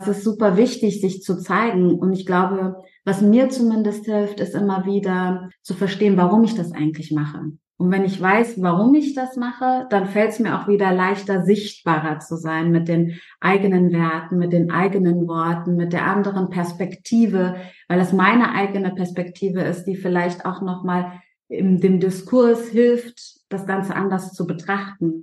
es ist super wichtig, sich zu zeigen. Und ich glaube, was mir zumindest hilft, ist immer wieder zu verstehen, warum ich das eigentlich mache. Und wenn ich weiß, warum ich das mache, dann fällt es mir auch wieder leichter, sichtbarer zu sein mit den eigenen Werten, mit den eigenen Worten, mit der anderen Perspektive, weil es meine eigene Perspektive ist, die vielleicht auch nochmal in dem Diskurs hilft, das Ganze anders zu betrachten.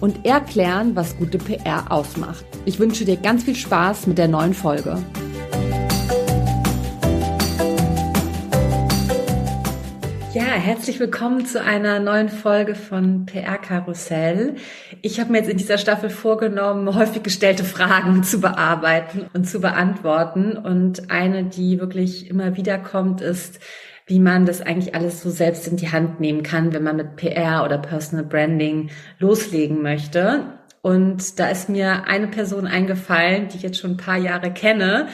und erklären, was gute PR ausmacht. Ich wünsche dir ganz viel Spaß mit der neuen Folge. Ja, herzlich willkommen zu einer neuen Folge von PR Karussell. Ich habe mir jetzt in dieser Staffel vorgenommen, häufig gestellte Fragen zu bearbeiten und zu beantworten. Und eine, die wirklich immer wieder kommt, ist, wie man das eigentlich alles so selbst in die Hand nehmen kann, wenn man mit PR oder Personal Branding loslegen möchte. Und da ist mir eine Person eingefallen, die ich jetzt schon ein paar Jahre kenne,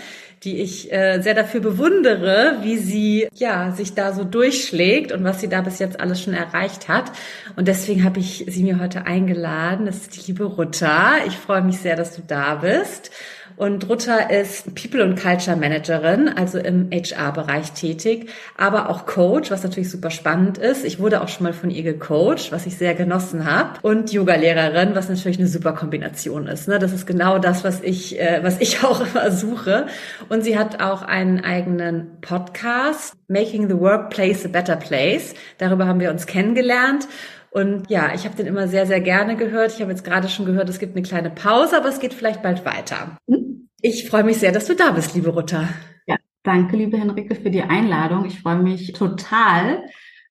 die ich äh, sehr dafür bewundere, wie sie ja sich da so durchschlägt und was sie da bis jetzt alles schon erreicht hat. Und deswegen habe ich sie mir heute eingeladen. Das ist die liebe Rutta. Ich freue mich sehr, dass du da bist. Und Rutta ist People und Culture Managerin, also im HR-Bereich tätig, aber auch Coach, was natürlich super spannend ist. Ich wurde auch schon mal von ihr gecoacht, was ich sehr genossen habe. Und Yoga-Lehrerin, was natürlich eine super Kombination ist. Ne? Das ist genau das, was ich, äh, was ich auch immer suche. Und sie hat auch einen eigenen Podcast, Making the Workplace a Better Place. Darüber haben wir uns kennengelernt. Und ja, ich habe den immer sehr, sehr gerne gehört. Ich habe jetzt gerade schon gehört, es gibt eine kleine Pause, aber es geht vielleicht bald weiter. Hm? Ich freue mich sehr, dass du da bist, liebe Rutta. Ja, danke, liebe Henrike, für die Einladung. Ich freue mich total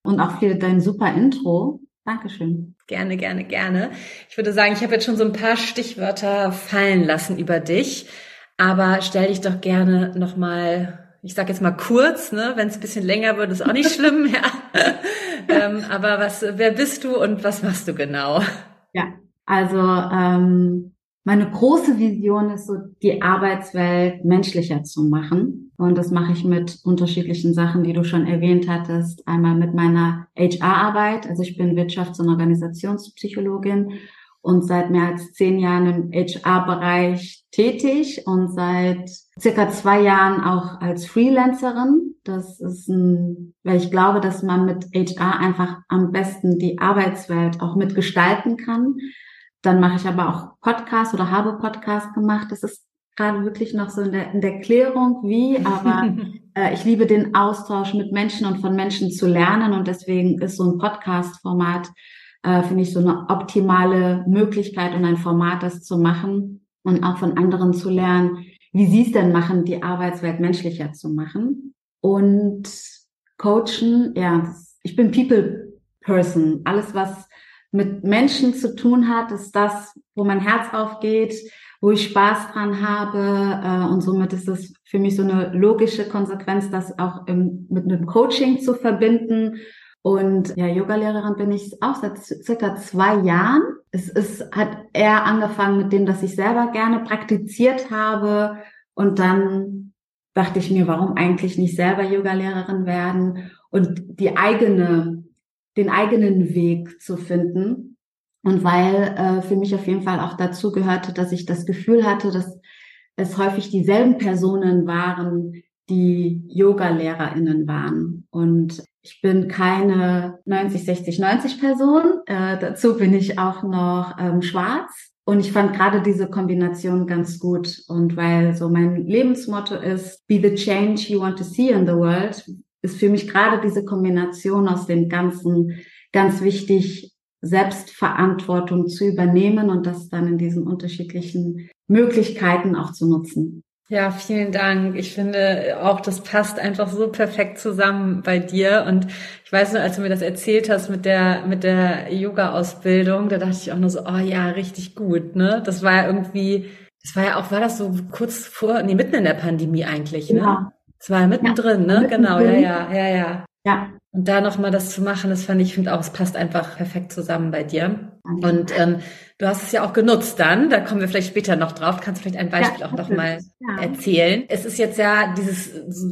und auch für dein super Intro. Dankeschön. Gerne, gerne, gerne. Ich würde sagen, ich habe jetzt schon so ein paar Stichwörter fallen lassen über dich, aber stell dich doch gerne nochmal ich sage jetzt mal kurz, ne? wenn es ein bisschen länger wird, ist auch nicht schlimm, ja. ähm, aber was, wer bist du und was machst du genau? Ja, also ähm, meine große Vision ist so, die Arbeitswelt menschlicher zu machen. Und das mache ich mit unterschiedlichen Sachen, die du schon erwähnt hattest. Einmal mit meiner HR-Arbeit. Also ich bin Wirtschafts- und Organisationspsychologin und seit mehr als zehn Jahren im HR-Bereich tätig und seit circa zwei Jahren auch als Freelancerin. Das ist ein, weil ich glaube, dass man mit HR einfach am besten die Arbeitswelt auch mitgestalten kann. Dann mache ich aber auch Podcast oder habe Podcast gemacht. Das ist gerade wirklich noch so in der, in der Klärung, wie, aber äh, ich liebe den Austausch mit Menschen und von Menschen zu lernen und deswegen ist so ein Podcast-Format äh, finde ich so eine optimale Möglichkeit und ein Format, das zu machen und auch von anderen zu lernen, wie sie es denn machen, die Arbeitswelt menschlicher zu machen. Und coachen, ja, ich bin People Person. Alles, was mit Menschen zu tun hat, ist das, wo mein Herz aufgeht, wo ich Spaß dran habe. Äh, und somit ist es für mich so eine logische Konsequenz, das auch im, mit einem Coaching zu verbinden und ja, Yogalehrerin bin ich auch seit circa zwei Jahren. Es ist, hat eher angefangen mit dem, dass ich selber gerne praktiziert habe. Und dann dachte ich mir, warum eigentlich nicht selber Yogalehrerin werden und die eigene, den eigenen Weg zu finden. Und weil äh, für mich auf jeden Fall auch dazu gehörte, dass ich das Gefühl hatte, dass es häufig dieselben Personen waren, die Yoga-LehrerInnen waren. Und ich bin keine 90, 60, 90 Person. Äh, dazu bin ich auch noch ähm, schwarz. Und ich fand gerade diese Kombination ganz gut. Und weil so mein Lebensmotto ist, be the change you want to see in the world, ist für mich gerade diese Kombination aus dem Ganzen ganz wichtig, Selbstverantwortung zu übernehmen und das dann in diesen unterschiedlichen Möglichkeiten auch zu nutzen. Ja, vielen Dank. Ich finde auch, das passt einfach so perfekt zusammen bei dir. Und ich weiß nur, als du mir das erzählt hast mit der, mit der Yoga-Ausbildung, da dachte ich auch nur so, oh ja, richtig gut, ne? Das war ja irgendwie Das war ja auch, war das so kurz vor, nee, mitten in der Pandemie eigentlich, ne? Ja. Es war ja mittendrin, ja, ne? Mittendrin. Genau, ja, ja, ja, ja. Ja. Und da nochmal das zu machen, das fand ich, finde auch, es passt einfach perfekt zusammen bei dir. Und ähm, du hast es ja auch genutzt dann, da kommen wir vielleicht später noch drauf, kannst du vielleicht ein Beispiel ja, auch nochmal ja. erzählen. Es ist jetzt ja dieses,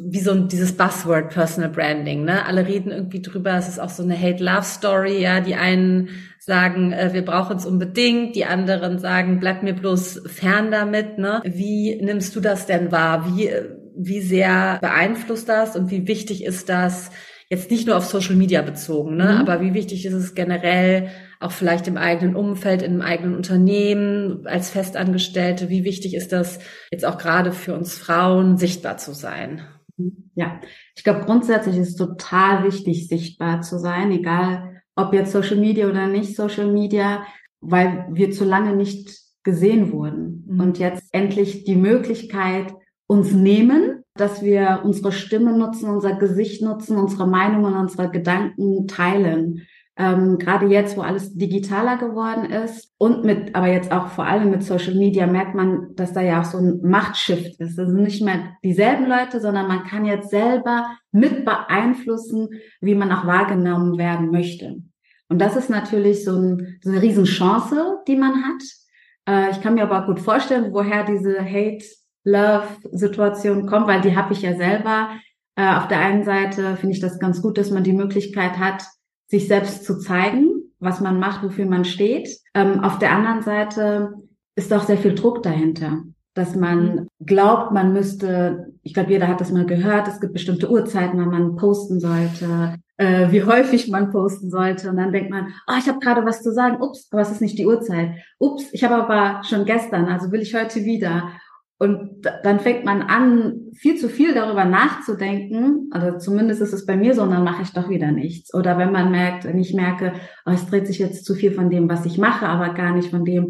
wie so ein, dieses Buzzword Personal Branding, ne? Alle reden irgendwie drüber, es ist auch so eine Hate-Love-Story, ja, die einen sagen, äh, wir brauchen es unbedingt, die anderen sagen, bleib mir bloß fern damit, ne? Wie nimmst du das denn wahr? Wie, wie sehr beeinflusst das und wie wichtig ist das, jetzt nicht nur auf Social Media bezogen, ne? Mhm. aber wie wichtig ist es generell, auch vielleicht im eigenen Umfeld, in einem eigenen Unternehmen, als Festangestellte, wie wichtig ist das jetzt auch gerade für uns Frauen, sichtbar zu sein? Ja, ich glaube grundsätzlich ist es total wichtig, sichtbar zu sein, egal ob jetzt Social Media oder nicht Social Media, weil wir zu lange nicht gesehen wurden mhm. und jetzt endlich die Möglichkeit uns nehmen, dass wir unsere Stimme nutzen, unser Gesicht nutzen, unsere Meinungen, unsere Gedanken teilen. Ähm, gerade jetzt, wo alles digitaler geworden ist und mit, aber jetzt auch vor allem mit Social Media merkt man, dass da ja auch so ein Machtshift ist. Das sind nicht mehr dieselben Leute, sondern man kann jetzt selber mit beeinflussen, wie man auch wahrgenommen werden möchte. Und das ist natürlich so, ein, so eine Riesenchance, die man hat. Äh, ich kann mir aber gut vorstellen, woher diese Hate Love-Situation kommt, weil die habe ich ja selber. Äh, auf der einen Seite finde ich das ganz gut, dass man die Möglichkeit hat, sich selbst zu zeigen, was man macht, wofür man steht. Ähm, auf der anderen Seite ist auch sehr viel Druck dahinter, dass man mhm. glaubt, man müsste, ich glaube, jeder hat das mal gehört, es gibt bestimmte Uhrzeiten, wann man posten sollte, äh, wie häufig man posten sollte. Und dann denkt man, oh, ich habe gerade was zu sagen, ups, aber es ist nicht die Uhrzeit. Ups, ich habe aber schon gestern, also will ich heute wieder. Und dann fängt man an, viel zu viel darüber nachzudenken. Also zumindest ist es bei mir so, und dann mache ich doch wieder nichts. Oder wenn man merkt, wenn ich merke, oh, es dreht sich jetzt zu viel von dem, was ich mache, aber gar nicht von dem,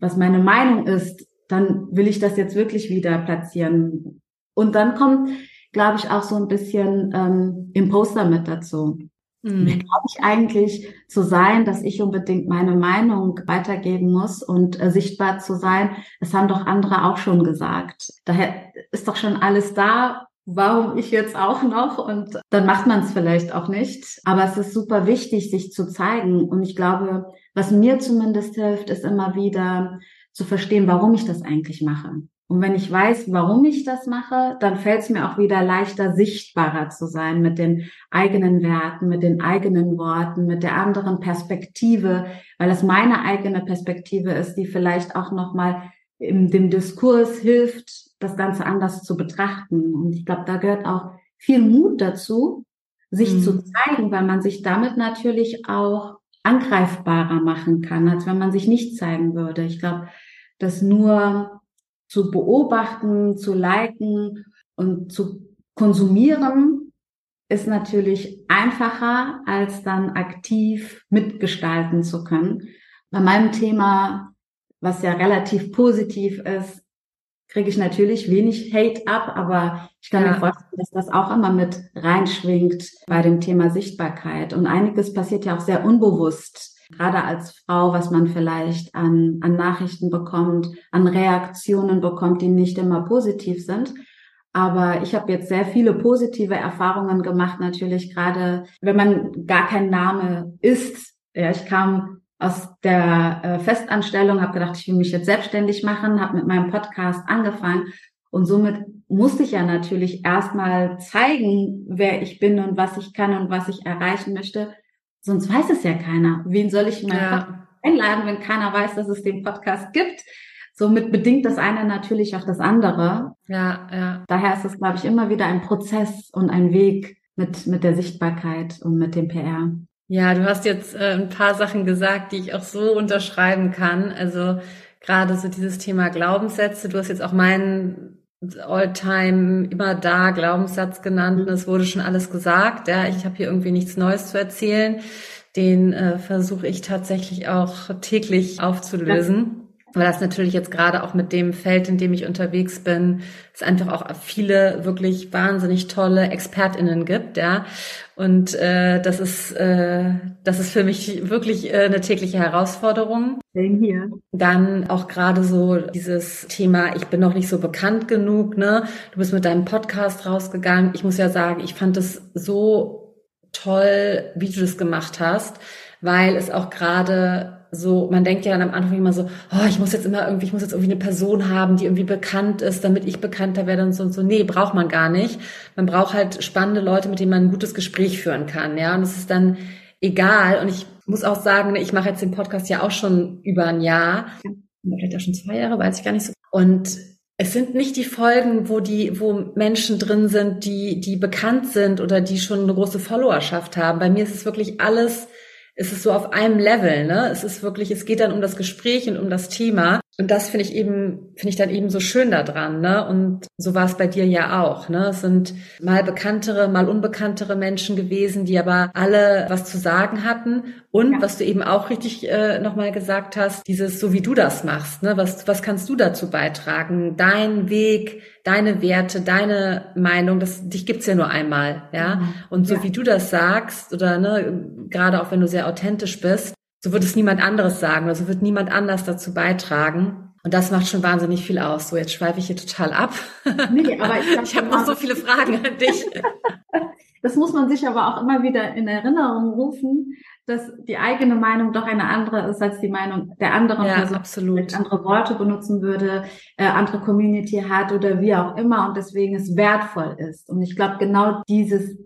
was meine Meinung ist, dann will ich das jetzt wirklich wieder platzieren. Und dann kommt, glaube ich, auch so ein bisschen ähm, Imposter mit dazu. Mhm. Wer glaube ich eigentlich zu sein, dass ich unbedingt meine Meinung weitergeben muss und äh, sichtbar zu sein? Das haben doch andere auch schon gesagt. Daher ist doch schon alles da. Warum ich jetzt auch noch? Und dann macht man es vielleicht auch nicht. Aber es ist super wichtig, sich zu zeigen. Und ich glaube, was mir zumindest hilft, ist immer wieder zu verstehen, warum ich das eigentlich mache. Und wenn ich weiß, warum ich das mache, dann fällt es mir auch wieder leichter, sichtbarer zu sein mit den eigenen Werten, mit den eigenen Worten, mit der anderen Perspektive, weil es meine eigene Perspektive ist, die vielleicht auch nochmal in dem Diskurs hilft, das Ganze anders zu betrachten. Und ich glaube, da gehört auch viel Mut dazu, sich mhm. zu zeigen, weil man sich damit natürlich auch angreifbarer machen kann, als wenn man sich nicht zeigen würde. Ich glaube, dass nur zu beobachten, zu liken und zu konsumieren ist natürlich einfacher, als dann aktiv mitgestalten zu können. Bei meinem Thema, was ja relativ positiv ist, kriege ich natürlich wenig Hate ab, aber ich kann ja. mir vorstellen, dass das auch immer mit reinschwingt bei dem Thema Sichtbarkeit. Und einiges passiert ja auch sehr unbewusst gerade als Frau, was man vielleicht an, an Nachrichten bekommt, an Reaktionen bekommt, die nicht immer positiv sind. Aber ich habe jetzt sehr viele positive Erfahrungen gemacht, natürlich gerade, wenn man gar kein Name ist. Ja, ich kam aus der äh, Festanstellung, habe gedacht, ich will mich jetzt selbstständig machen, habe mit meinem Podcast angefangen und somit musste ich ja natürlich erstmal zeigen, wer ich bin und was ich kann und was ich erreichen möchte, Sonst weiß es ja keiner. Wen soll ich in meinen ja. Podcast einladen, wenn keiner weiß, dass es den Podcast gibt? Somit bedingt das eine natürlich auch das andere. Ja, ja. Daher ist es, glaube ich, immer wieder ein Prozess und ein Weg mit, mit der Sichtbarkeit und mit dem PR. Ja, du hast jetzt äh, ein paar Sachen gesagt, die ich auch so unterschreiben kann. Also gerade so dieses Thema Glaubenssätze. Du hast jetzt auch meinen All-Time immer da Glaubenssatz genannt. Mhm. Es wurde schon alles gesagt. Ja, ich habe hier irgendwie nichts Neues zu erzählen. Den äh, versuche ich tatsächlich auch täglich aufzulösen. Weil das natürlich jetzt gerade auch mit dem Feld, in dem ich unterwegs bin, es einfach auch viele wirklich wahnsinnig tolle ExpertInnen gibt, ja. Und äh, das ist äh, das ist für mich wirklich äh, eine tägliche Herausforderung. Hier. Dann auch gerade so dieses Thema, ich bin noch nicht so bekannt genug, ne? Du bist mit deinem Podcast rausgegangen. Ich muss ja sagen, ich fand es so toll, wie du das gemacht hast, weil es auch gerade so, man denkt ja dann am Anfang immer so, oh, ich muss jetzt immer irgendwie, ich muss jetzt irgendwie eine Person haben, die irgendwie bekannt ist, damit ich bekannter werde und so und so. Nee, braucht man gar nicht. Man braucht halt spannende Leute, mit denen man ein gutes Gespräch führen kann, ja. Und es ist dann egal. Und ich muss auch sagen, ich mache jetzt den Podcast ja auch schon über ein Jahr. Vielleicht auch schon zwei Jahre, weiß ich gar nicht so. Und es sind nicht die Folgen, wo die, wo Menschen drin sind, die, die bekannt sind oder die schon eine große Followerschaft haben. Bei mir ist es wirklich alles ist es so auf einem Level, ne? Es ist wirklich, es geht dann um das Gespräch und um das Thema. Und das finde ich eben, finde ich dann eben so schön daran, ne? Und so war es bei dir ja auch, ne? Es sind mal bekanntere, mal unbekanntere Menschen gewesen, die aber alle was zu sagen hatten. Und ja. was du eben auch richtig äh, nochmal gesagt hast, dieses, so wie du das machst, ne? Was, was kannst du dazu beitragen? Dein Weg, deine Werte, deine Meinung, das, dich gibt's ja nur einmal, ja? Mhm. Und so ja. wie du das sagst, oder, ne, gerade auch wenn du sehr authentisch bist, so wird es niemand anderes sagen oder so wird niemand anders dazu beitragen. Und das macht schon wahnsinnig viel aus. So, jetzt schweife ich hier total ab. Nee, aber ich, ich habe noch so viele Fragen an dich. das muss man sich aber auch immer wieder in Erinnerung rufen, dass die eigene Meinung doch eine andere ist als die Meinung der anderen ja, Person, absolut. andere Worte benutzen würde, äh, andere Community hat oder wie auch immer und deswegen es wertvoll ist. Und ich glaube, genau dieses,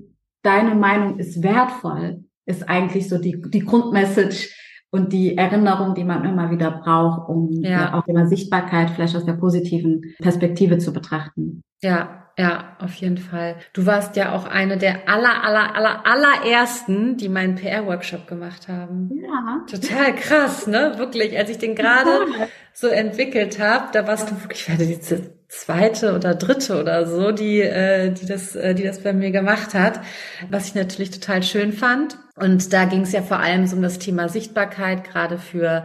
deine Meinung ist wertvoll, ist eigentlich so die, die Grundmessage und die Erinnerung, die man immer wieder braucht, um ja. auch immer Sichtbarkeit vielleicht aus der positiven Perspektive zu betrachten. Ja, ja, auf jeden Fall. Du warst ja auch eine der aller, aller, aller, allerersten, die meinen PR-Workshop gemacht haben. Ja. Total krass, ne? Wirklich. Als ich den gerade so entwickelt habe, da warst du wirklich, ich werde die zweite oder dritte oder so, die, äh, die das, äh, die das bei mir gemacht hat, was ich natürlich total schön fand. Und da ging es ja vor allem so um das Thema Sichtbarkeit, gerade für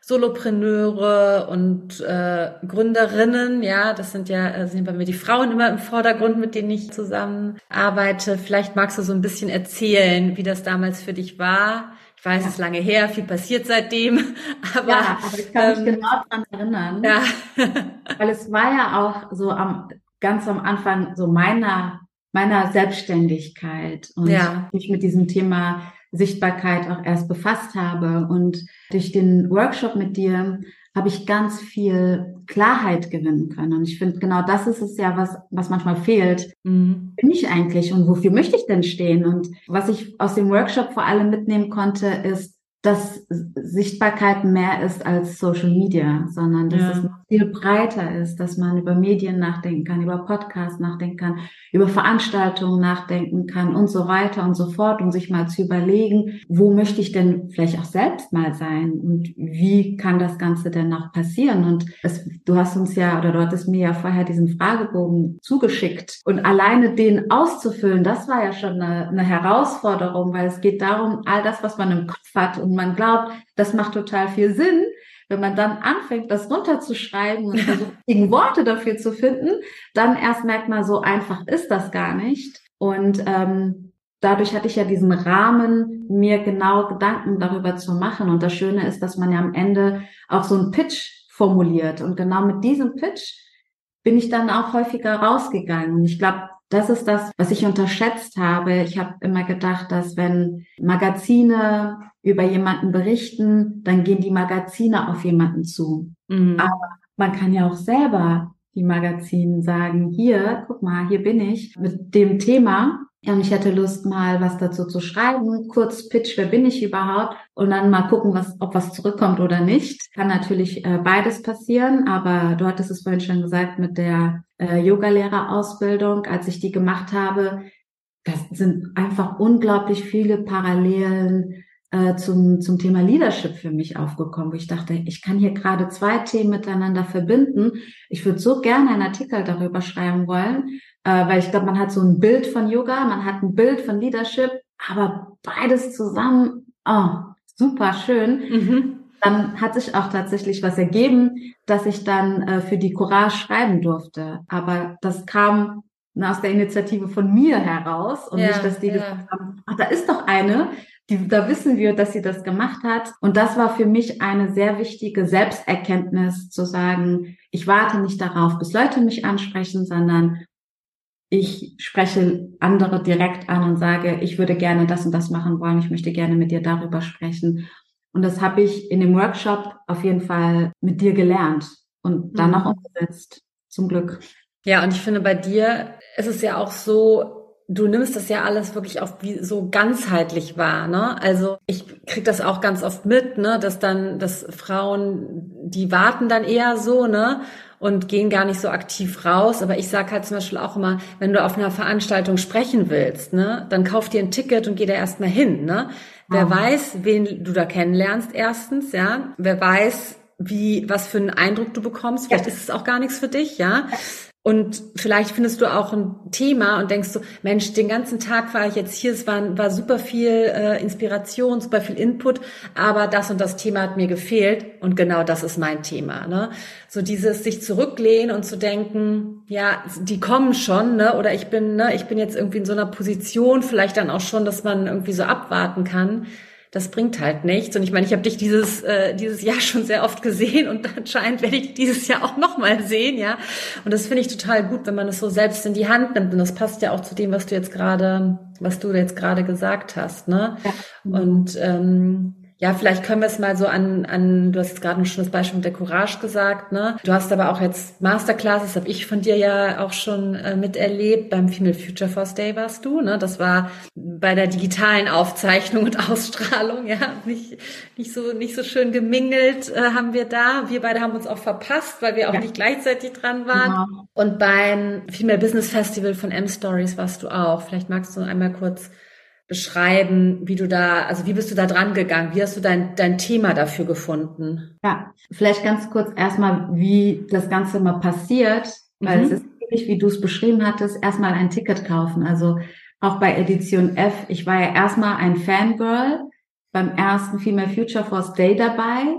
Solopreneure und äh, Gründerinnen, ja, das sind ja äh, sind bei mir die Frauen immer im Vordergrund, mit denen ich zusammen arbeite. Vielleicht magst du so ein bisschen erzählen, wie das damals für dich war. Ich weiß, ja. es ist lange her, viel passiert seitdem, aber ja, aber ich kann mich ähm, genau daran erinnern, ja. weil es war ja auch so am ganz am Anfang so meiner meiner Selbstständigkeit und ja. mich mit diesem Thema Sichtbarkeit auch erst befasst habe. Und durch den Workshop mit dir habe ich ganz viel Klarheit gewinnen können. Und ich finde, genau das ist es ja, was, was manchmal fehlt. Mhm. Bin ich eigentlich und wofür möchte ich denn stehen? Und was ich aus dem Workshop vor allem mitnehmen konnte, ist, dass Sichtbarkeit mehr ist als Social Media, sondern dass ja. es viel breiter ist, dass man über Medien nachdenken kann, über Podcasts nachdenken kann, über Veranstaltungen nachdenken kann und so weiter und so fort, um sich mal zu überlegen, wo möchte ich denn vielleicht auch selbst mal sein und wie kann das Ganze denn noch passieren? Und es, du hast uns ja oder du hattest mir ja vorher diesen Fragebogen zugeschickt und alleine den auszufüllen, das war ja schon eine, eine Herausforderung, weil es geht darum, all das, was man im Kopf hat und man glaubt, das macht total viel Sinn. Wenn man dann anfängt, das runterzuschreiben und versucht, Worte dafür zu finden, dann erst merkt man, so einfach ist das gar nicht. Und ähm, dadurch hatte ich ja diesen Rahmen, mir genau Gedanken darüber zu machen. Und das Schöne ist, dass man ja am Ende auch so einen Pitch formuliert. Und genau mit diesem Pitch bin ich dann auch häufiger rausgegangen. Und ich glaube, das ist das, was ich unterschätzt habe. Ich habe immer gedacht, dass wenn Magazine über jemanden berichten, dann gehen die Magazine auf jemanden zu. Mhm. Aber man kann ja auch selber die Magazinen sagen, hier, guck mal, hier bin ich mit dem Thema. Und ich hätte Lust, mal was dazu zu schreiben, kurz Pitch, wer bin ich überhaupt? Und dann mal gucken, was, ob was zurückkommt oder nicht. Kann natürlich äh, beides passieren, aber du hattest es vorhin schon gesagt mit der äh, Yogalehrerausbildung, als ich die gemacht habe, das sind einfach unglaublich viele Parallelen äh, zum, zum Thema Leadership für mich aufgekommen, wo ich dachte, ich kann hier gerade zwei Themen miteinander verbinden. Ich würde so gerne einen Artikel darüber schreiben wollen, äh, weil ich glaube, man hat so ein Bild von Yoga, man hat ein Bild von Leadership, aber beides zusammen, oh, super schön. Mhm dann hat sich auch tatsächlich was ergeben, dass ich dann äh, für die Courage schreiben durfte. Aber das kam aus der Initiative von mir heraus und ja, nicht, dass die ja. gesagt haben, ach, da ist doch eine, die, da wissen wir, dass sie das gemacht hat. Und das war für mich eine sehr wichtige Selbsterkenntnis zu sagen, ich warte nicht darauf, bis Leute mich ansprechen, sondern ich spreche andere direkt an und sage, ich würde gerne das und das machen wollen, ich möchte gerne mit dir darüber sprechen. Und das habe ich in dem Workshop auf jeden Fall mit dir gelernt und dann mhm. auch umgesetzt, zum Glück. Ja, und ich finde, bei dir ist es ja auch so, du nimmst das ja alles wirklich auch wie so ganzheitlich wahr, ne? Also ich krieg das auch ganz oft mit, ne, dass dann, dass Frauen, die warten dann eher so, ne? Und gehen gar nicht so aktiv raus. Aber ich sage halt zum Beispiel auch immer, wenn du auf einer Veranstaltung sprechen willst, ne, dann kauf dir ein Ticket und geh da erstmal hin, ne? Wer weiß, wen du da kennenlernst, erstens, ja. Wer weiß, wie, was für einen Eindruck du bekommst. Vielleicht ja. ist es auch gar nichts für dich, ja. Und vielleicht findest du auch ein Thema und denkst so, Mensch, den ganzen Tag war ich jetzt hier, es war, war super viel äh, Inspiration, super viel Input, aber das und das Thema hat mir gefehlt und genau das ist mein Thema. Ne? So dieses sich zurücklehnen und zu denken, ja, die kommen schon, ne? Oder ich bin, ne, ich bin jetzt irgendwie in so einer Position, vielleicht dann auch schon, dass man irgendwie so abwarten kann das bringt halt nichts. Und ich meine, ich habe dich dieses, äh, dieses Jahr schon sehr oft gesehen und anscheinend werde ich dieses Jahr auch nochmal sehen, ja. Und das finde ich total gut, wenn man es so selbst in die Hand nimmt. Und das passt ja auch zu dem, was du jetzt gerade, was du jetzt gerade gesagt hast, ne? Ja. Und ähm, ja, vielleicht können wir es mal so an, an du hast jetzt gerade schon das Beispiel mit der Courage gesagt, ne? Du hast aber auch jetzt Masterclasses, habe ich von dir ja auch schon äh, miterlebt. Beim Female Future Force Day warst du, ne? Das war bei der digitalen Aufzeichnung und Ausstrahlung, ja, nicht, nicht so, nicht so schön gemingelt äh, haben wir da. Wir beide haben uns auch verpasst, weil wir auch ja. nicht gleichzeitig dran waren. Genau. Und beim Female Business Festival von M-Stories warst du auch. Vielleicht magst du einmal kurz beschreiben, wie du da, also wie bist du da dran gegangen? Wie hast du dein, dein Thema dafür gefunden? Ja, vielleicht ganz kurz erstmal, wie das Ganze mal passiert, weil mhm. es ist ähnlich, wie du es beschrieben hattest, erstmal ein Ticket kaufen. Also auch bei Edition F, ich war ja erstmal ein Fangirl beim ersten Female Future Force Day dabei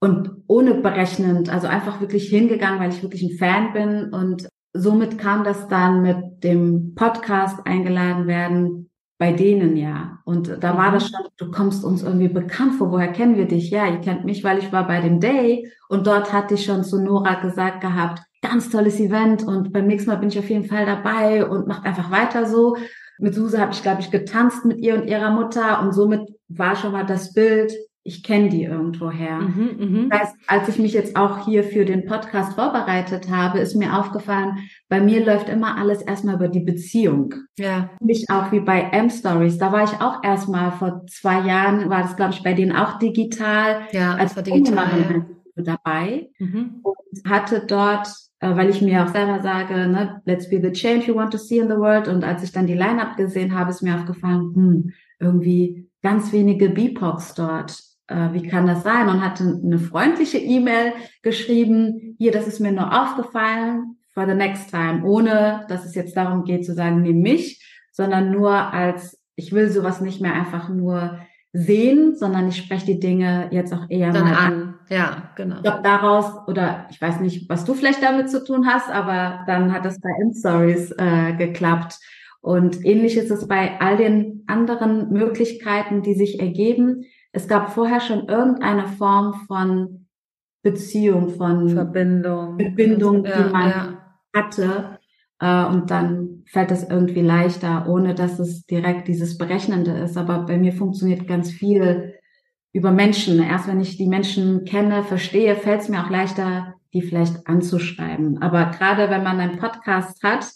und ohne berechnend, also einfach wirklich hingegangen, weil ich wirklich ein Fan bin und somit kam das dann mit dem Podcast eingeladen werden, bei denen ja. Und da war das mhm. schon, du kommst uns irgendwie bekannt vor, woher kennen wir dich? Ja, ihr kennt mich, weil ich war bei dem Day und dort hatte ich schon zu Nora gesagt gehabt, ganz tolles Event und beim nächsten Mal bin ich auf jeden Fall dabei und macht einfach weiter so. Mit Suse habe ich, glaube ich, getanzt mit ihr und ihrer Mutter und somit war schon mal das Bild, ich kenne die irgendwoher. Mhm, mh. Das heißt, als ich mich jetzt auch hier für den Podcast vorbereitet habe, ist mir aufgefallen, bei mir läuft immer alles erstmal über die Beziehung. Ja. Nicht auch wie bei M-Stories. Da war ich auch erstmal vor zwei Jahren, war das glaube ich bei denen auch digital. Ja, als war digital. Ja. dabei mhm. und hatte dort äh, weil ich mir auch selber sage, ne, let's be the change you want to see in the world. Und als ich dann die Line-Up gesehen habe, ist mir aufgefallen, hm, irgendwie ganz wenige BIPOCs dort äh, wie kann das sein? Und hatte eine freundliche E-Mail geschrieben, hier, das ist mir nur aufgefallen, for the next time, ohne dass es jetzt darum geht zu sagen, nimm mich, sondern nur als, ich will sowas nicht mehr einfach nur sehen, sondern ich spreche die Dinge jetzt auch eher Dann mal an. an. Ja, genau. Ich glaube daraus, oder ich weiß nicht, was du vielleicht damit zu tun hast, aber dann hat das bei In-Stories äh, geklappt. Und ähnlich ist es bei all den anderen Möglichkeiten, die sich ergeben es gab vorher schon irgendeine Form von Beziehung, von Verbindung, Verbindung, ja, die man ja. hatte. Äh, und dann fällt es irgendwie leichter, ohne dass es direkt dieses Berechnende ist. Aber bei mir funktioniert ganz viel über Menschen. Erst wenn ich die Menschen kenne, verstehe, fällt es mir auch leichter, die vielleicht anzuschreiben. Aber gerade wenn man einen Podcast hat,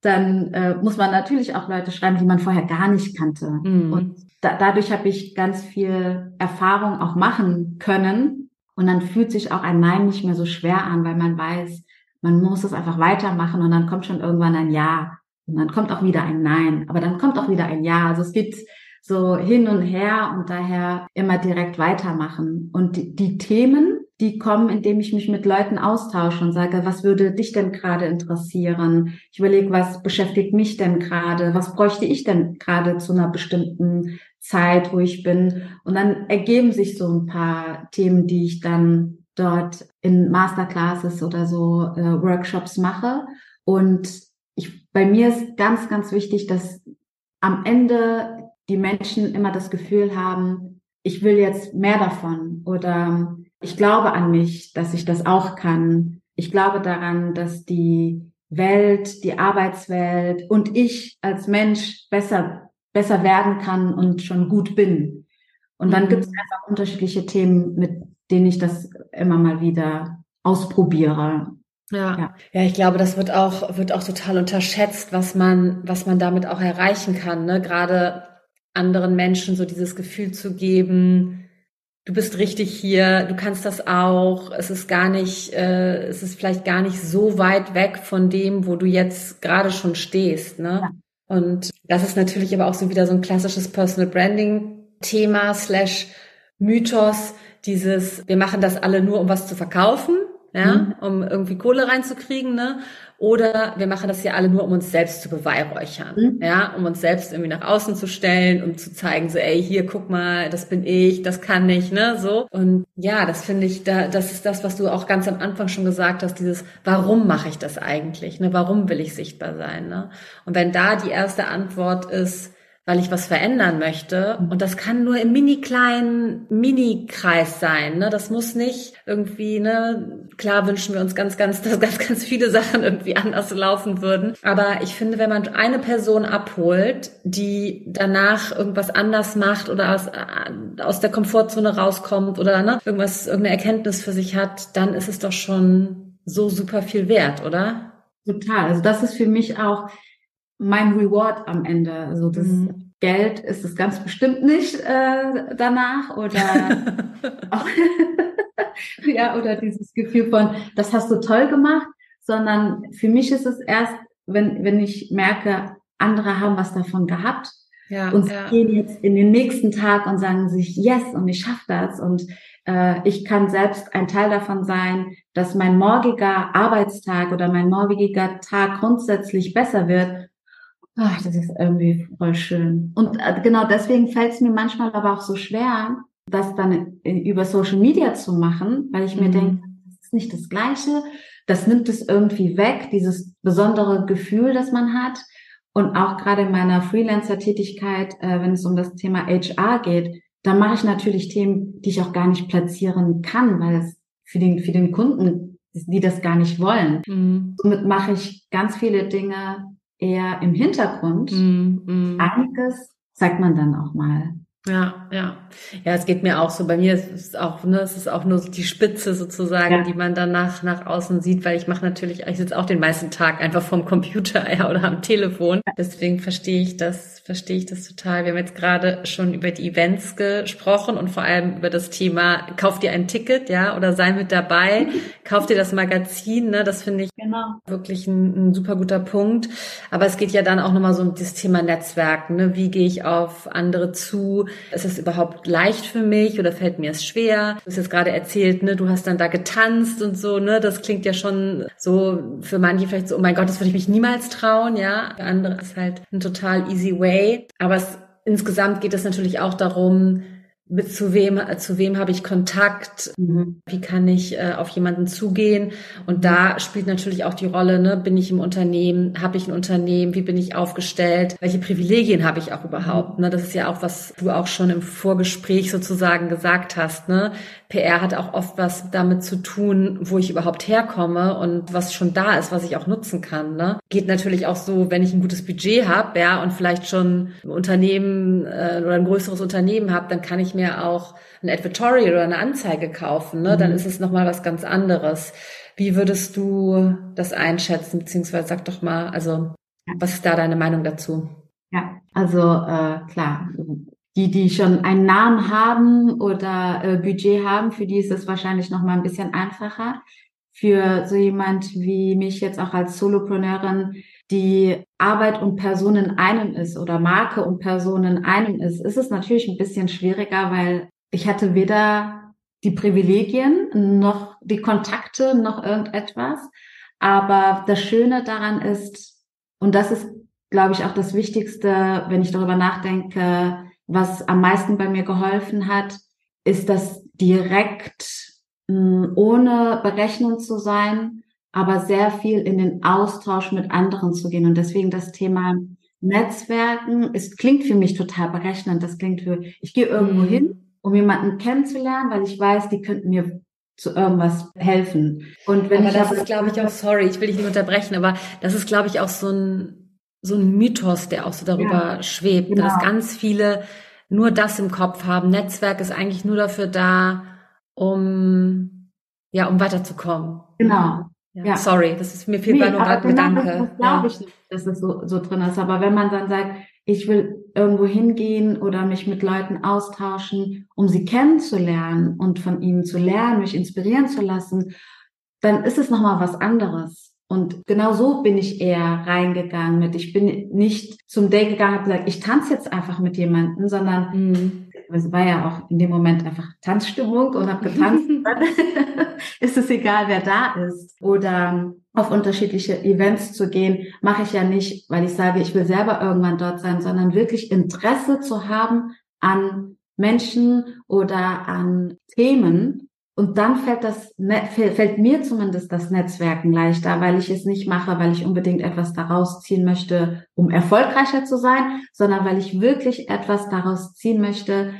dann äh, muss man natürlich auch Leute schreiben, die man vorher gar nicht kannte. Mhm. Und da, dadurch habe ich ganz viel Erfahrung auch machen können. Und dann fühlt sich auch ein Nein nicht mehr so schwer an, weil man weiß, man muss es einfach weitermachen und dann kommt schon irgendwann ein Ja. Und dann kommt auch wieder ein Nein, aber dann kommt auch wieder ein Ja. Also es geht so hin und her und daher immer direkt weitermachen. Und die, die Themen die kommen, indem ich mich mit Leuten austausche und sage, was würde dich denn gerade interessieren? Ich überlege, was beschäftigt mich denn gerade? Was bräuchte ich denn gerade zu einer bestimmten Zeit, wo ich bin? Und dann ergeben sich so ein paar Themen, die ich dann dort in Masterclasses oder so äh, Workshops mache. Und ich, bei mir ist ganz, ganz wichtig, dass am Ende die Menschen immer das Gefühl haben, ich will jetzt mehr davon oder ich glaube an mich, dass ich das auch kann. Ich glaube daran, dass die Welt, die Arbeitswelt und ich als Mensch besser, besser werden kann und schon gut bin. Und dann mhm. gibt es einfach unterschiedliche Themen, mit denen ich das immer mal wieder ausprobiere. Ja. ja. ja, ich glaube, das wird auch, wird auch total unterschätzt, was man, was man damit auch erreichen kann, ne? Gerade anderen Menschen so dieses Gefühl zu geben, du bist richtig hier, du kannst das auch, es ist gar nicht, äh, es ist vielleicht gar nicht so weit weg von dem, wo du jetzt gerade schon stehst, ne? Ja. Und das ist natürlich aber auch so wieder so ein klassisches Personal Branding Thema slash Mythos, dieses, wir machen das alle nur, um was zu verkaufen ja, mhm. um irgendwie Kohle reinzukriegen, ne? Oder wir machen das ja alle nur, um uns selbst zu beweihräuchern, mhm. ja, um uns selbst irgendwie nach außen zu stellen, um zu zeigen, so, ey, hier, guck mal, das bin ich, das kann ich, ne, so. Und ja, das finde ich, da, das ist das, was du auch ganz am Anfang schon gesagt hast, dieses, warum mache ich das eigentlich, ne? Warum will ich sichtbar sein, ne? Und wenn da die erste Antwort ist, weil ich was verändern möchte. Und das kann nur im mini kleinen Mini-Kreis sein. Ne? Das muss nicht irgendwie, ne, klar wünschen wir uns ganz, ganz, dass ganz, ganz viele Sachen irgendwie anders laufen würden. Aber ich finde, wenn man eine Person abholt, die danach irgendwas anders macht oder aus, äh, aus der Komfortzone rauskommt oder ne, irgendwas, irgendeine Erkenntnis für sich hat, dann ist es doch schon so super viel wert, oder? Total. Also das ist für mich auch mein Reward am Ende. Also das mhm. Geld ist es ganz bestimmt nicht äh, danach oder auch, ja oder dieses Gefühl von das hast du toll gemacht, sondern für mich ist es erst, wenn wenn ich merke, andere haben was davon gehabt ja, und ja. gehen jetzt in den nächsten Tag und sagen sich yes und ich schaffe das und äh, ich kann selbst ein Teil davon sein, dass mein morgiger Arbeitstag oder mein morgiger Tag grundsätzlich besser wird Ach, das ist irgendwie voll schön. Und äh, genau deswegen fällt es mir manchmal aber auch so schwer, das dann über Social Media zu machen, weil ich mir mhm. denke, das ist nicht das Gleiche. Das nimmt es irgendwie weg, dieses besondere Gefühl, das man hat. Und auch gerade in meiner Freelancer-Tätigkeit, äh, wenn es um das Thema HR geht, da mache ich natürlich Themen, die ich auch gar nicht platzieren kann, weil es für den, für den Kunden, die das gar nicht wollen. Mhm. Somit mache ich ganz viele Dinge, eher im Hintergrund. Mm, mm. Einiges sagt man dann auch mal. Ja, ja. Ja, es geht mir auch so. Bei mir ist es auch, ne, es ist auch nur die Spitze sozusagen, ja. die man dann nach, nach außen sieht, weil ich mache natürlich, ich sitze auch den meisten Tag einfach vom Computer ja, oder am Telefon. Deswegen verstehe ich das, verstehe ich das total. Wir haben jetzt gerade schon über die Events gesprochen und vor allem über das Thema, kauf dir ein Ticket, ja, oder sei mit dabei, kauf dir das Magazin, ne, das finde ich genau. wirklich ein, ein, super guter Punkt. Aber es geht ja dann auch nochmal so um das Thema Netzwerken, ne, wie gehe ich auf andere zu? Ist es überhaupt leicht für mich oder fällt mir es schwer? Du hast jetzt gerade erzählt, ne, du hast dann da getanzt und so, ne? Das klingt ja schon so für manche vielleicht so, oh mein Gott, das würde ich mich niemals trauen, ja. Für andere ist halt ein total easy way. Aber es, insgesamt geht es natürlich auch darum, mit zu wem, zu wem habe ich Kontakt, mhm. wie kann ich äh, auf jemanden zugehen. Und da spielt natürlich auch die Rolle, ne, bin ich im Unternehmen, habe ich ein Unternehmen, wie bin ich aufgestellt, welche Privilegien habe ich auch überhaupt. Ne? Das ist ja auch, was du auch schon im Vorgespräch sozusagen gesagt hast. Ne? PR hat auch oft was damit zu tun, wo ich überhaupt herkomme und was schon da ist, was ich auch nutzen kann. Ne? Geht natürlich auch so, wenn ich ein gutes Budget habe, ja, und vielleicht schon ein Unternehmen äh, oder ein größeres Unternehmen habe, dann kann ich mir auch ein Advertorial oder eine Anzeige kaufen, ne? dann mhm. ist es nochmal was ganz anderes. Wie würdest du das einschätzen, beziehungsweise sag doch mal, also was ist da deine Meinung dazu? Ja, also äh, klar, die, die schon einen Namen haben oder äh, Budget haben, für die ist es wahrscheinlich noch mal ein bisschen einfacher. Für so jemand wie mich jetzt auch als Solopreneurin, die Arbeit und Person in einem ist oder Marke und Person in einem ist, ist es natürlich ein bisschen schwieriger, weil ich hatte weder die Privilegien, noch die Kontakte, noch irgendetwas. Aber das Schöne daran ist, und das ist, glaube ich, auch das Wichtigste, wenn ich darüber nachdenke, was am meisten bei mir geholfen hat, ist das direkt ohne Berechnung zu sein, aber sehr viel in den Austausch mit anderen zu gehen. Und deswegen das Thema Netzwerken, es klingt für mich total berechnend. Das klingt für, ich gehe irgendwo mhm. hin um jemanden kennenzulernen, weil ich weiß, die könnten mir zu irgendwas helfen. Und wenn aber ich das ist, glaube ich, auch, sorry, ich will dich nicht unterbrechen, aber das ist, glaube ich, auch so ein, so ein Mythos, der auch so darüber ja, schwebt, genau. dass ganz viele nur das im Kopf haben. Netzwerk ist eigentlich nur dafür da, um, ja, um weiterzukommen. Genau. Ja, ja. Sorry, das ist mir viel nee, nur gerade genau Gedanke. Das, das glaube ich nicht, dass es so, so drin ist. Aber wenn man dann sagt, ich will irgendwo hingehen oder mich mit Leuten austauschen, um sie kennenzulernen und von ihnen zu lernen, mich inspirieren zu lassen, dann ist es nochmal was anderes. Und genau so bin ich eher reingegangen mit. Ich bin nicht zum Day gegangen und gesagt, ich tanze jetzt einfach mit jemandem, sondern mhm. Es war ja auch in dem Moment einfach Tanzstimmung und habe getanzt. ist es egal, wer da ist. Oder auf unterschiedliche Events zu gehen, mache ich ja nicht, weil ich sage, ich will selber irgendwann dort sein, sondern wirklich Interesse zu haben an Menschen oder an Themen. Und dann fällt das, fällt mir zumindest das Netzwerken leichter, weil ich es nicht mache, weil ich unbedingt etwas daraus ziehen möchte, um erfolgreicher zu sein, sondern weil ich wirklich etwas daraus ziehen möchte,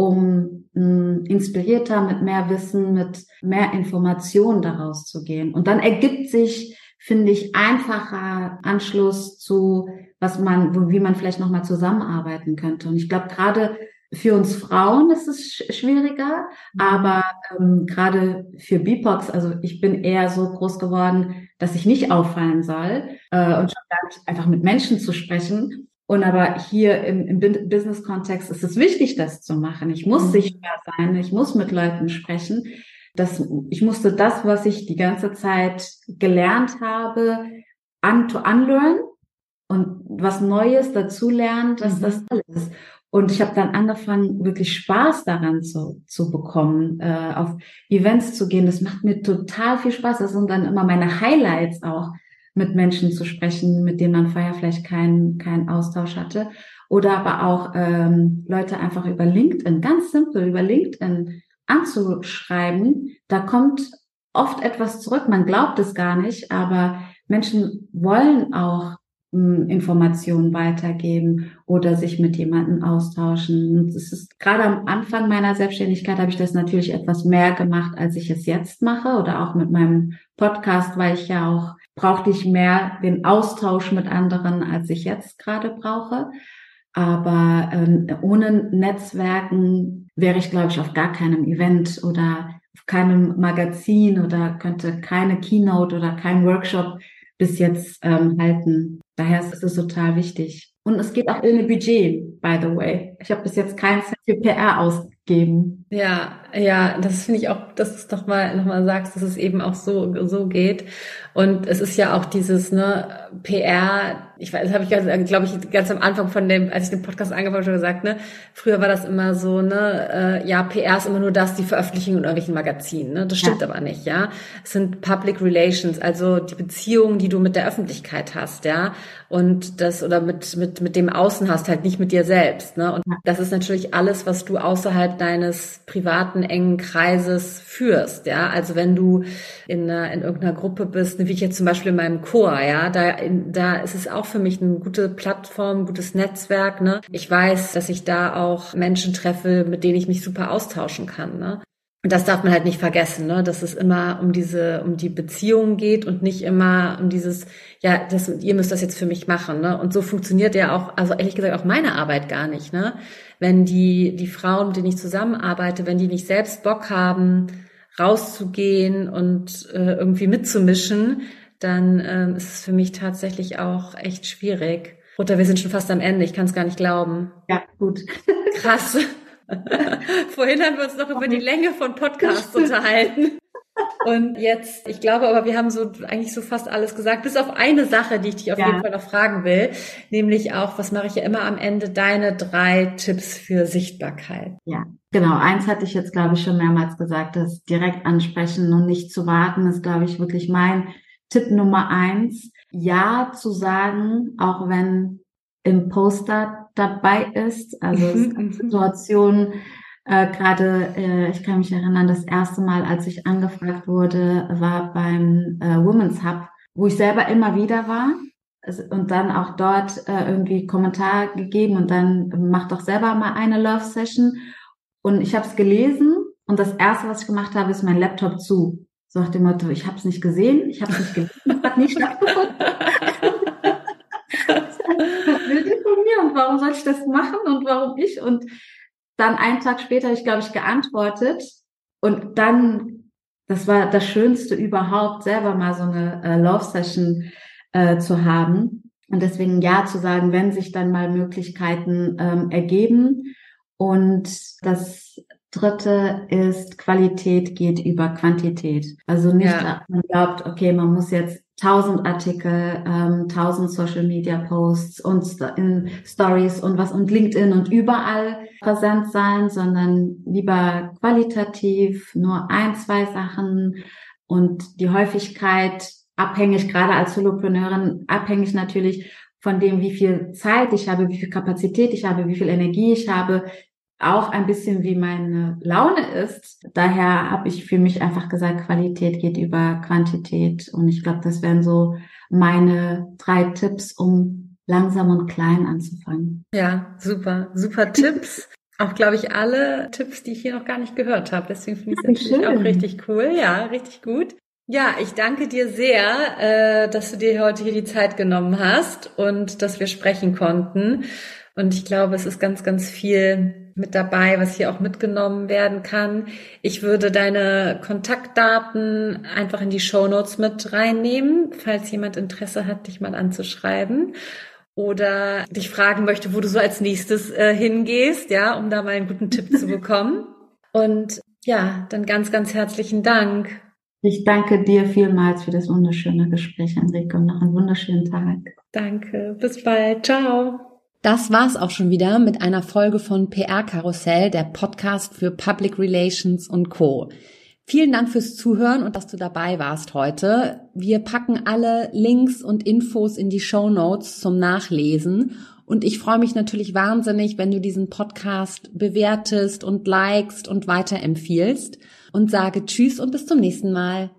um mh, hm, inspirierter, mit mehr Wissen, mit mehr Informationen daraus zu gehen. Und dann ergibt sich, finde ich, einfacher Anschluss zu, was man, wie man vielleicht nochmal zusammenarbeiten könnte. Und ich glaube, gerade für uns Frauen ist es schwieriger, mhm. aber ähm, gerade für BIPOX, also ich bin eher so groß geworden, dass ich nicht auffallen soll äh, und schon gar nicht einfach mit Menschen zu sprechen. Und aber hier im, im Business-Kontext ist es wichtig, das zu machen. Ich muss mhm. sichtbar sein, ich muss mit Leuten sprechen. Das, ich musste das, was ich die ganze Zeit gelernt habe, un to unlearn und was Neues dazu lernen, dass mhm. das alles. Und ich habe dann angefangen, wirklich Spaß daran zu, zu bekommen, äh, auf Events zu gehen. Das macht mir total viel Spaß. Das sind dann immer meine Highlights auch mit Menschen zu sprechen, mit denen man vorher vielleicht keinen keinen Austausch hatte. Oder aber auch ähm, Leute einfach über LinkedIn, ganz simpel über LinkedIn anzuschreiben. Da kommt oft etwas zurück. Man glaubt es gar nicht, aber Menschen wollen auch Informationen weitergeben oder sich mit jemandem austauschen. Und es ist gerade am Anfang meiner Selbstständigkeit habe ich das natürlich etwas mehr gemacht, als ich es jetzt mache oder auch mit meinem Podcast, weil ich ja auch brauchte ich mehr den Austausch mit anderen, als ich jetzt gerade brauche. Aber ähm, ohne Netzwerken wäre ich, glaube ich, auf gar keinem Event oder auf keinem Magazin oder könnte keine Keynote oder kein Workshop bis jetzt ähm, halten. Daher ist es total wichtig. Und es geht auch ohne Budget, by the way. Ich habe bis jetzt keinen Cent für PR ausgegeben. Ja, ja, das finde ich auch, dass du doch mal nochmal sagst, dass es eben auch so so geht. Und es ist ja auch dieses ne PR ich weiß, das habe ich glaube ich, ganz am Anfang von dem, als ich den Podcast angefangen habe, schon gesagt, ne, früher war das immer so, ne, äh, ja, PR ist immer nur das, die Veröffentlichung in irgendwelchen Magazinen, ne? Das stimmt ja. aber nicht, ja. Es sind Public Relations, also die Beziehungen, die du mit der Öffentlichkeit hast, ja. Und das, oder mit, mit, mit dem Außen hast, halt nicht mit dir selbst, ne. Und das ist natürlich alles, was du außerhalb deines privaten, engen Kreises führst, ja. Also wenn du in, einer, in irgendeiner Gruppe bist, ne, wie ich jetzt zum Beispiel in meinem Chor, ja, da, da ist es auch für mich eine gute Plattform, gutes Netzwerk. Ne? Ich weiß, dass ich da auch Menschen treffe, mit denen ich mich super austauschen kann. Ne? Und das darf man halt nicht vergessen, ne? dass es immer um diese, um die Beziehungen geht und nicht immer um dieses, ja, das, ihr müsst das jetzt für mich machen. Ne? Und so funktioniert ja auch, also ehrlich gesagt auch meine Arbeit gar nicht. Ne? Wenn die, die Frauen, mit denen ich zusammenarbeite, wenn die nicht selbst Bock haben, rauszugehen und äh, irgendwie mitzumischen, dann ähm, ist es für mich tatsächlich auch echt schwierig. Oder wir sind schon fast am Ende, ich kann es gar nicht glauben. Ja, gut. Krass. Vorhin haben wir uns noch über die Länge von Podcasts unterhalten. Und jetzt, ich glaube aber, wir haben so eigentlich so fast alles gesagt, bis auf eine Sache, die ich dich auf ja. jeden Fall noch fragen will, nämlich auch, was mache ich ja immer am Ende, deine drei Tipps für Sichtbarkeit. Ja, Genau, eins hatte ich jetzt, glaube ich, schon mehrmals gesagt, das direkt ansprechen und nicht zu warten, ist, glaube ich, wirklich mein Tipp Nummer eins. Ja zu sagen, auch wenn im Poster dabei ist. Also es mhm, mhm. Situationen, äh, gerade, äh, ich kann mich erinnern, das erste Mal, als ich angefragt wurde, war beim äh, Women's Hub, wo ich selber immer wieder war und dann auch dort äh, irgendwie Kommentar gegeben und dann mach doch selber mal eine Love Session. Und ich habe es gelesen und das erste, was ich gemacht habe, ist mein Laptop zu. So nach dem Motto, ich habe es nicht gesehen, ich habe es nicht gelesen, hat nicht stattgefunden. will die von mir und warum soll ich das machen und warum ich? Und dann einen Tag später ich, glaube ich, geantwortet und dann, das war das Schönste überhaupt, selber mal so eine äh, Love Session äh, zu haben. Und deswegen ja zu sagen, wenn sich dann mal Möglichkeiten ähm, ergeben. Und das Dritte ist, Qualität geht über Quantität. Also nicht, ja. man glaubt, okay, man muss jetzt tausend Artikel, ähm, tausend Social Media Posts und in Stories und was und LinkedIn und überall präsent sein, sondern lieber qualitativ nur ein, zwei Sachen und die Häufigkeit abhängig, gerade als Solopreneurin, abhängig natürlich von dem, wie viel Zeit ich habe, wie viel Kapazität ich habe, wie viel Energie ich habe, auch ein bisschen wie meine Laune ist. Daher habe ich für mich einfach gesagt, Qualität geht über Quantität. Und ich glaube, das wären so meine drei Tipps, um langsam und klein anzufangen. Ja, super, super Tipps. Auch, glaube ich, alle Tipps, die ich hier noch gar nicht gehört habe. Deswegen finde ich es natürlich schön. auch richtig cool. Ja, richtig gut. Ja, ich danke dir sehr, äh, dass du dir heute hier die Zeit genommen hast und dass wir sprechen konnten. Und ich glaube, es ist ganz, ganz viel mit dabei, was hier auch mitgenommen werden kann. Ich würde deine Kontaktdaten einfach in die Show Notes mit reinnehmen, falls jemand Interesse hat, dich mal anzuschreiben oder dich fragen möchte, wo du so als nächstes äh, hingehst, ja, um da mal einen guten Tipp zu bekommen. Und ja, dann ganz, ganz herzlichen Dank. Ich danke dir vielmals für das wunderschöne Gespräch, Enrico, und noch einen wunderschönen Tag. Danke. Bis bald. Ciao. Das war's auch schon wieder mit einer Folge von PR Karussell, der Podcast für Public Relations und Co. Vielen Dank fürs Zuhören und dass du dabei warst heute. Wir packen alle Links und Infos in die Show Notes zum Nachlesen. Und ich freue mich natürlich wahnsinnig, wenn du diesen Podcast bewertest und likest und weiterempfiehlst und sage Tschüss und bis zum nächsten Mal.